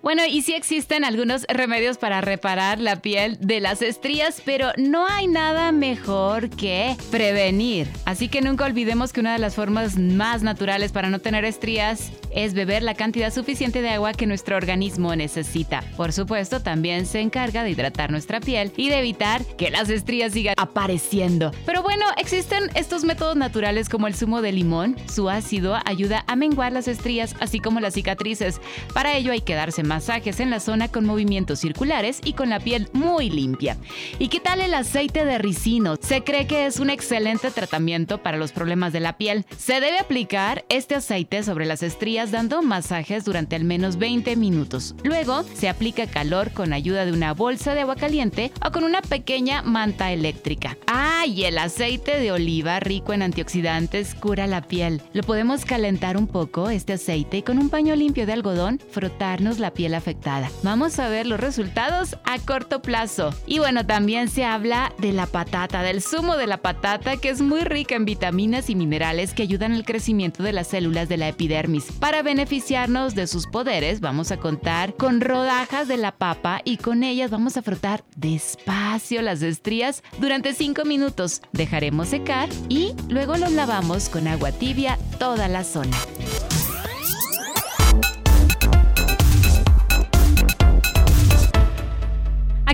Bueno, y sí existen algunos remedios para reparar la piel de las estrías, pero no hay nada mejor que prevenir. Así que nunca olvidemos que una de las formas más naturales para no tener estrías es beber la cantidad suficiente de agua que nuestro organismo necesita. Por supuesto, también se encarga de hidratar nuestra piel y de evitar que las estrías sigan apareciendo. Pero bueno, existen estos métodos naturales como el zumo de limón. Su ácido ayuda a menguar las estrías, así como las cicatrices. Para ello hay que darse masajes en la zona con movimientos circulares y con la piel muy limpia. ¿Y qué tal el aceite de ricino? Se cree que es un excelente tratamiento para los problemas de la piel. Se debe aplicar este aceite sobre las estrías dando masajes durante al menos 20 minutos. Luego se aplica calor con ayuda de una bolsa de agua caliente o con una pequeña manta eléctrica. Ah, y el aceite de oliva rico en antioxidantes cura la piel. Lo podemos calentar un poco este aceite y con un paño limpio de algodón frotarnos la piel afectada. Vamos a ver los resultados a corto plazo. Y bueno, también se habla de la patata, del zumo de la patata que es muy rica en vitaminas y minerales que ayudan al crecimiento de las células de la epidermis. Para beneficiarnos de sus poderes, vamos a contar con rodajas de la papa y con ellas vamos a frotar despacio las estrías durante 5 minutos. Dejaremos secar y luego los lavamos con agua tibia toda la zona.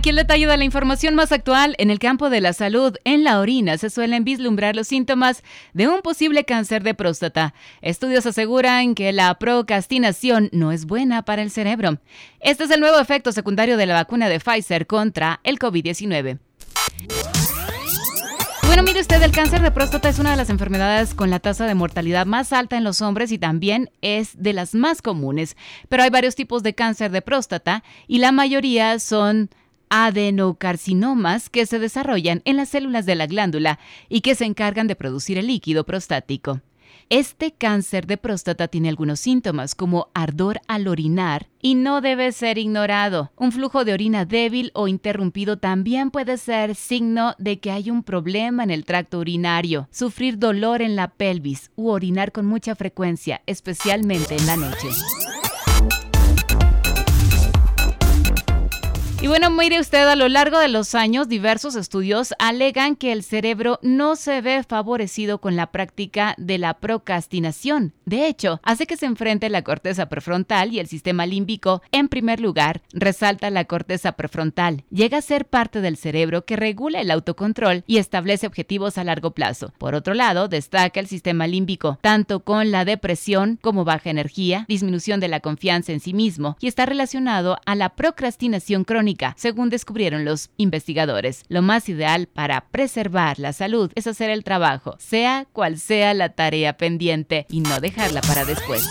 Aquí el detalle de la información más actual en el campo de la salud. En la orina se suelen vislumbrar los síntomas de un posible cáncer de próstata. Estudios aseguran que la procrastinación no es buena para el cerebro. Este es el nuevo efecto secundario de la vacuna de Pfizer contra el COVID-19. Bueno, mire usted, el cáncer de próstata es una de las enfermedades con la tasa de mortalidad más alta en los hombres y también es de las más comunes. Pero hay varios tipos de cáncer de próstata y la mayoría son adenocarcinomas que se desarrollan en las células de la glándula y que se encargan de producir el líquido prostático. Este cáncer de próstata tiene algunos síntomas como ardor al orinar y no debe ser ignorado. Un flujo de orina débil o interrumpido también puede ser signo de que hay un problema en el tracto urinario. Sufrir dolor en la pelvis u orinar con mucha frecuencia, especialmente en la noche. Y bueno, mire usted, a lo largo de los años, diversos estudios alegan que el cerebro no se ve favorecido con la práctica de la procrastinación. De hecho, hace que se enfrente la corteza prefrontal y el sistema límbico. En primer lugar, resalta la corteza prefrontal. Llega a ser parte del cerebro que regula el autocontrol y establece objetivos a largo plazo. Por otro lado, destaca el sistema límbico, tanto con la depresión como baja energía, disminución de la confianza en sí mismo y está relacionado a la procrastinación crónica según descubrieron los investigadores. Lo más ideal para preservar la salud es hacer el trabajo, sea cual sea la tarea pendiente, y no dejarla para después.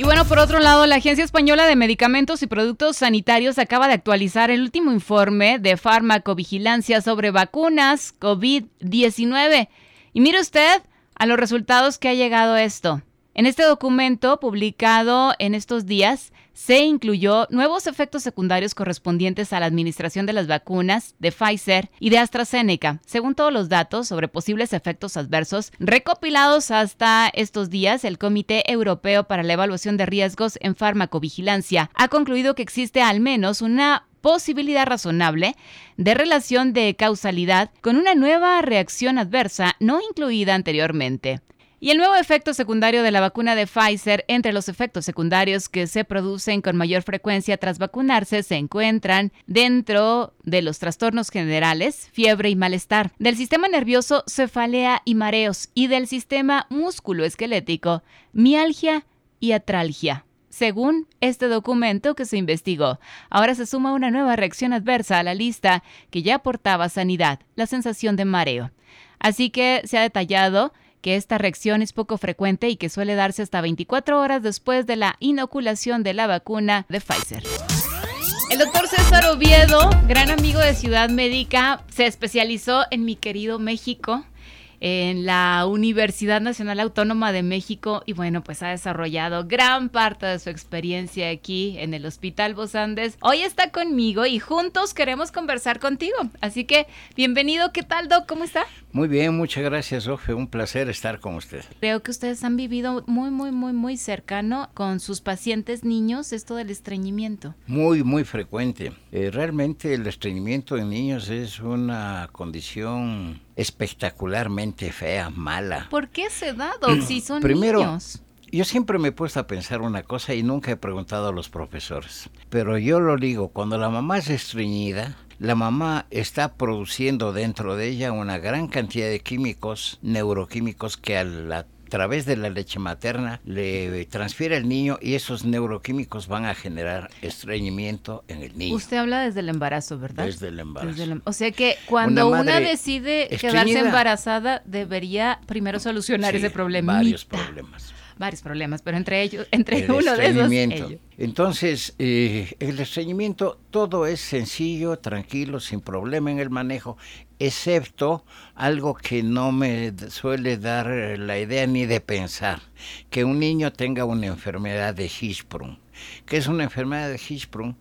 Y bueno, por otro lado, la Agencia Española de Medicamentos y Productos Sanitarios acaba de actualizar el último informe de farmacovigilancia sobre vacunas COVID-19. Y mire usted a los resultados que ha llegado esto. En este documento, publicado en estos días, se incluyó nuevos efectos secundarios correspondientes a la administración de las vacunas de Pfizer y de AstraZeneca, según todos los datos sobre posibles efectos adversos recopilados hasta estos días. El Comité Europeo para la Evaluación de Riesgos en Farmacovigilancia ha concluido que existe al menos una posibilidad razonable de relación de causalidad con una nueva reacción adversa no incluida anteriormente. Y el nuevo efecto secundario de la vacuna de Pfizer, entre los efectos secundarios que se producen con mayor frecuencia tras vacunarse, se encuentran dentro de los trastornos generales, fiebre y malestar, del sistema nervioso, cefalea y mareos, y del sistema musculoesquelético, mialgia y atralgia según este documento que se investigó. Ahora se suma una nueva reacción adversa a la lista que ya aportaba sanidad, la sensación de mareo. Así que se ha detallado que esta reacción es poco frecuente y que suele darse hasta 24 horas después de la inoculación de la vacuna de Pfizer. El doctor César Oviedo, gran amigo de Ciudad Médica, se especializó en mi querido México en la Universidad Nacional Autónoma de México y bueno, pues ha desarrollado gran parte de su experiencia aquí en el Hospital Bos Andes. Hoy está conmigo y juntos queremos conversar contigo. Así que bienvenido, ¿qué tal Doc? ¿Cómo está? Muy bien, muchas gracias, Ofe. Un placer estar con usted. Creo que ustedes han vivido muy, muy, muy, muy cercano con sus pacientes niños esto del estreñimiento. Muy, muy frecuente. Eh, realmente el estreñimiento en niños es una condición espectacularmente fea, mala. ¿Por qué se da, Doc, si son Primero, niños? Yo siempre me he puesto a pensar una cosa y nunca he preguntado a los profesores. Pero yo lo digo, cuando la mamá es estreñida, la mamá está produciendo dentro de ella una gran cantidad de químicos, neuroquímicos, que a la través de la leche materna le transfiere al niño y esos neuroquímicos van a generar estreñimiento en el niño. Usted habla desde el embarazo, ¿verdad? Desde el embarazo. Desde el em- o sea que cuando Una decide quedarse embarazada, debería primero solucionar Sí, ese problema. Varios problemas. Varios problemas, pero entre ellos, entre el uno de esos, estreñimiento. ello. Entonces, eh, el estreñimiento, todo es sencillo, tranquilo, sin problema en el manejo, excepto algo que no me suele dar eh, la idea ni de pensar, que un niño tenga una enfermedad de Hirschsprung. ¿Qué es una enfermedad de Hirschsprung?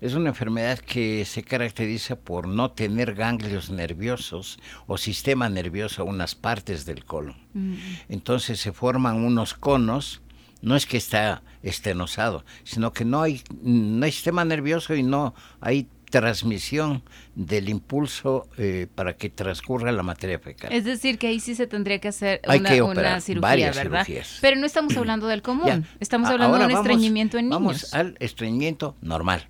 Es una enfermedad que se caracteriza por no tener ganglios nerviosos o sistema nervioso, unas partes del colon. Mm. Entonces se forman unos conos, no es que está estenosado, sino que no hay, no hay sistema nervioso y no hay transmisión del impulso eh, para que transcurra la materia fecal. Es decir, que ahí sí se tendría que hacer Hay una, cirugía, varias ¿verdad? cirugías. Pero no estamos hablando del común, Ya. estamos hablando de un ahora vamos- estreñimiento en niños. Vamos al estreñimiento normal.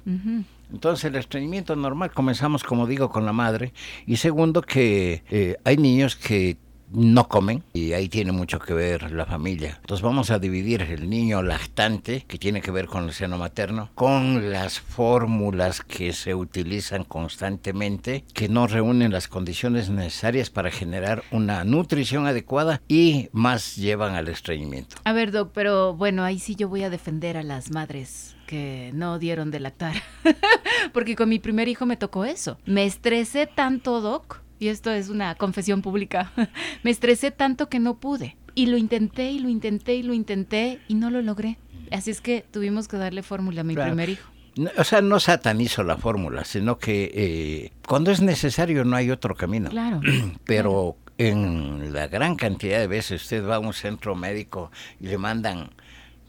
Entonces el estreñimiento normal comenzamos, como digo, con la madre. Y segundo, que eh, hay niños que no comen y ahí tiene mucho que ver la familia. Entonces vamos a dividir el niño lactante, que tiene que ver con el seno materno, con las fórmulas que se utilizan constantemente, que no reúnen las condiciones necesarias para generar una nutrición adecuada y más llevan al estreñimiento. A ver, Doc, pero bueno, ahí sí yo voy a defender a las madres que no dieron de lactar. Porque con mi primer hijo me tocó eso. Me estresé tanto, Doc, y esto es una confesión pública, me estresé tanto que no pude. Y lo intenté y lo intenté y lo intenté y no lo logré. Así es que tuvimos que darle fórmula a mi Claro. primer hijo. No, O sea, no satanizo la fórmula, sino que eh, cuando es necesario no hay otro camino. Claro. Pero en la gran cantidad de veces usted va a un centro médico y le mandan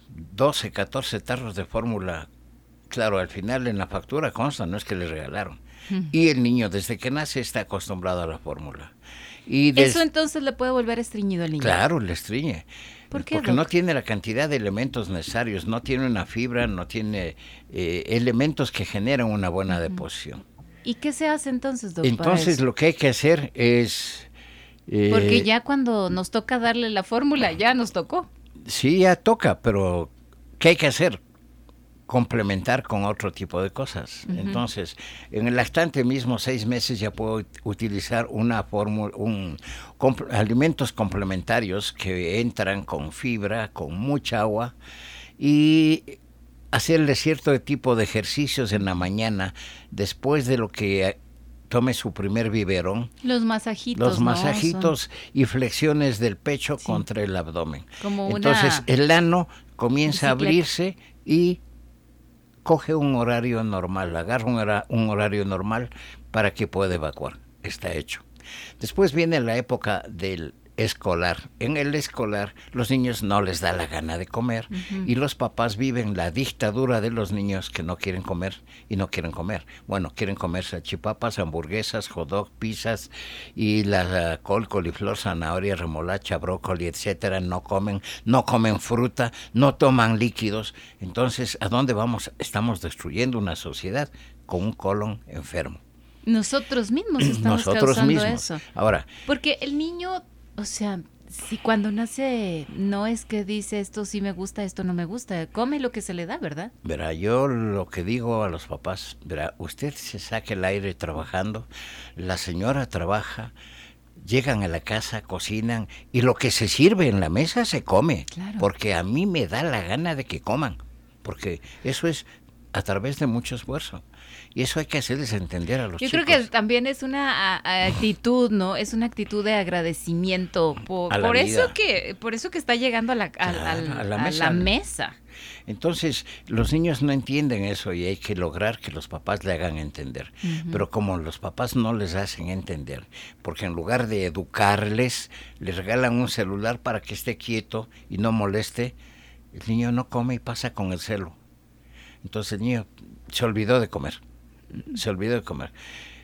12, 14 tarros de fórmula. Claro, al final en la factura consta, no es que le regalaron. Y el niño desde que nace está acostumbrado a la fórmula. Y des- Eso entonces le puede volver estreñido al niño. Claro, le estriñe. ¿Por qué, Porque Doc? no tiene la cantidad de elementos necesarios, no tiene una fibra, no tiene eh, elementos que generan una buena deposición. ¿Y qué se hace entonces, Doc? para Entonces lo que hay que hacer es... eh, Porque ya cuando nos toca darle la fórmula, ya nos tocó. Sí, ya toca, pero ¿qué hay que hacer? Complementar con otro tipo de cosas. Entonces, en el lactante mismo, seis meses ya puedo ut- utilizar una fórmula, un comp- alimentos complementarios que entran con fibra, con mucha agua y hacerle cierto tipo de ejercicios en la mañana después de lo que eh, tome su primer biberón. Los masajitos. Los ¿no? masajitos y flexiones del pecho Sí. contra el abdomen. Como una Entonces el ano comienza a abrirse y coge un horario normal, agarra un, un horario normal para que pueda evacuar. Está hecho. Después viene la época del escolar. En el escolar los niños no les da la gana de comer y los papás viven la dictadura de los niños que no quieren comer y no quieren comer. Bueno, quieren comer salchipapas, hamburguesas, hot dog, pizzas y la col, coliflor, zanahoria, remolacha, brócoli, etcétera, no comen, no comen fruta, no toman líquidos. Entonces, ¿a dónde vamos? Estamos destruyendo una sociedad con un colon enfermo. Nosotros mismos estamos Nosotros causando mismos. eso. Ahora, Porque el niño, o sea, si cuando nace no es que dice esto sí me gusta, esto no me gusta, come lo que se le da, ¿verdad? Verá, yo lo que digo a los papás, verá, usted se saque el aire trabajando, la señora trabaja, llegan a la casa, cocinan y lo que se sirve en la mesa se come, Claro. porque a mí me da la gana de que coman, porque eso es a través de mucho esfuerzo. Y eso hay que hacerles entender a los Yo chicos. creo que también es una actitud, ¿no? Es una actitud de agradecimiento por, por eso que por eso que está llegando a la, a- mesa. la mesa. Entonces, los niños no entienden eso y hay que lograr que los papás le hagan entender. Pero como los papás no les hacen entender, porque en lugar de educarles, les regalan un celular para que esté quieto y no moleste, el niño no come y pasa con el celo. Entonces el niño se olvidó de comer. Se olvidó de comer.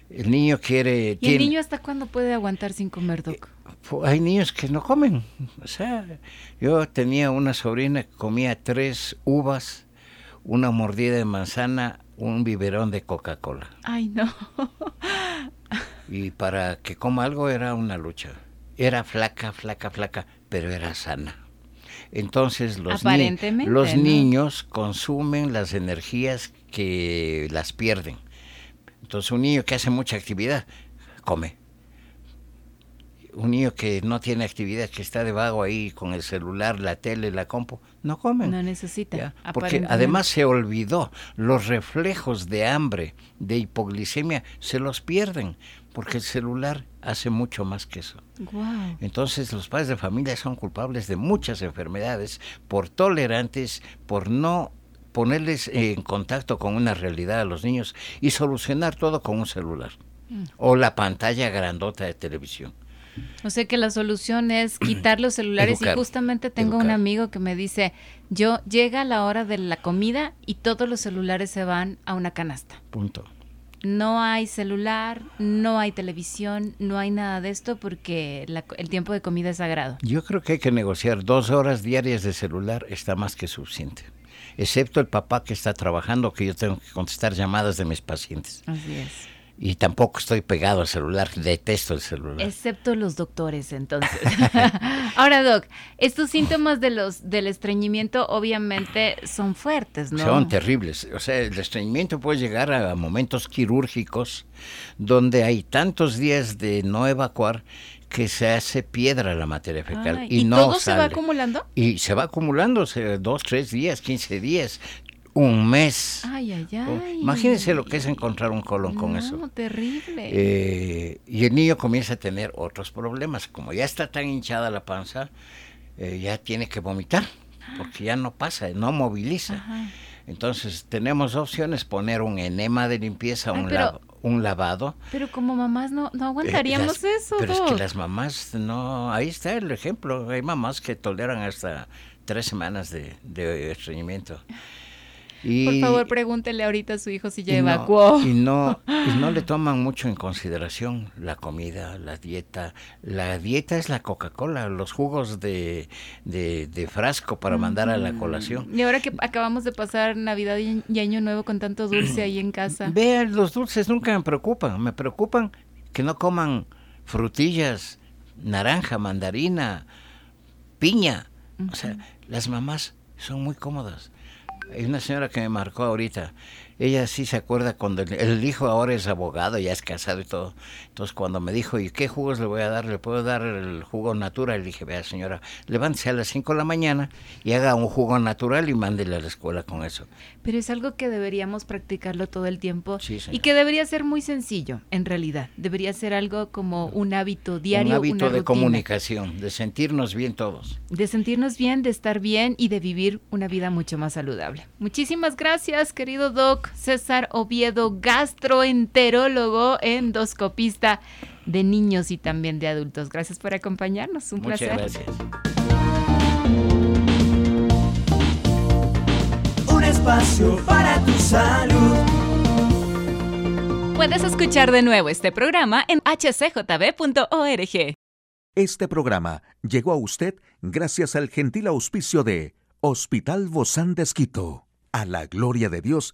El niño quiere... ¿Y tiene- el niño hasta cuándo puede aguantar sin comer, Doc? Fu- Hay niños que no comen. O sea, yo tenía una sobrina que comía tres uvas, una mordida de manzana, un biberón de Coca-Cola. Ay, no. Y para que coma algo era una lucha. Era flaca, flaca, flaca, pero era sana. Entonces los, ni- los ¿no? niños consumen las energías que las pierden. Entonces un niño que hace mucha actividad, come. Un niño que no tiene actividad, que está de vago ahí con el celular, la tele, la compu, no comen. No necesita. ¿ya? Porque además se olvidó, los reflejos de hambre, de hipoglicemia, se los pierden, porque el celular hace mucho más que eso. Entonces los padres de familia son culpables de muchas enfermedades por tolerantes, por no ponerles en contacto con una realidad a los niños y solucionar todo con un celular Mm. o la pantalla grandota de televisión. O sea que la solución es quitar los celulares Educar, y justamente tengo un amigo que me dice, yo llega la hora de la comida y todos los celulares se van a una canasta. Punto. No hay celular, no hay televisión, no hay nada de esto porque la- el tiempo de comida es sagrado. Yo creo que hay que negociar dos horas diarias de celular, está más que suficiente. Excepto el papá que está trabajando, que yo tengo que contestar llamadas de mis pacientes. Así es. Y tampoco estoy pegado al celular, detesto el celular. Excepto los doctores, entonces. Ahora, Doc, estos síntomas de los del estreñimiento obviamente son fuertes, ¿no? Son terribles. O sea, el estreñimiento puede llegar a momentos quirúrgicos donde hay tantos días de no evacuar que se hace piedra la materia fecal Ay, y, ¿y no todo se va acumulando? Y se va acumulando, se- dos, tres días, quince días, un mes. Ay, ay, Oh, ay. Imagínense lo que es encontrar un colon con no, eso. terrible. Eh, y el niño comienza a tener otros problemas. Como ya está tan hinchada la panza, eh, ya tiene que vomitar, porque ya no pasa, no moviliza. Ajá. Entonces tenemos opciones, poner un enema de limpieza, Ay, un, pero- la- un lavado. Pero como mamás no, no Eh, aguantaríamos las- eso, Pero es que las mamás no, ahí está el ejemplo. Hay mamás que toleran hasta tres semanas de, de estreñimiento. Y, Por favor, pregúntele ahorita a su hijo si ya y no- evacuó. y no, y no le toman mucho en consideración la comida, la dieta. La dieta es la Coca-Cola, los jugos de, de, de frasco para mandar a la colación. Y ahora que acabamos de pasar Navidad y, y Año Nuevo con tanto dulce ahí en casa. Vean, los dulces nunca me preocupan. Me preocupan que no coman frutillas, naranja, mandarina, piña. O sea, las mamás son muy cómodas. Hay una señora que me marcó ahorita. Ella sí se acuerda cuando el, el hijo ahora es abogado, ya es casado y todo. Entonces cuando me dijo, ¿y qué jugos le voy a dar? ¿Le puedo dar el jugo natural? Le dije, vea señora, levántese a las 5 de la mañana y haga un jugo natural y mándele a la escuela con eso. Pero es algo que deberíamos practicarlo todo el tiempo Sí, y que debería ser muy sencillo, en realidad. Debería ser algo como un hábito diario, un hábito una de rutina, comunicación, de sentirnos bien todos. de sentirnos bien, de estar bien y de vivir una vida mucho más saludable. Muchísimas gracias, querido Doc César Oviedo, gastroenterólogo, endoscopista de niños y también de adultos. Gracias por acompañarnos, un Muchas placer. gracias. Un espacio para tu salud. Puedes escuchar de nuevo este programa en hcjb.org. Este programa llegó a usted gracias al gentil auspicio de Hospital Bozán de Esquito, a la gloria de Dios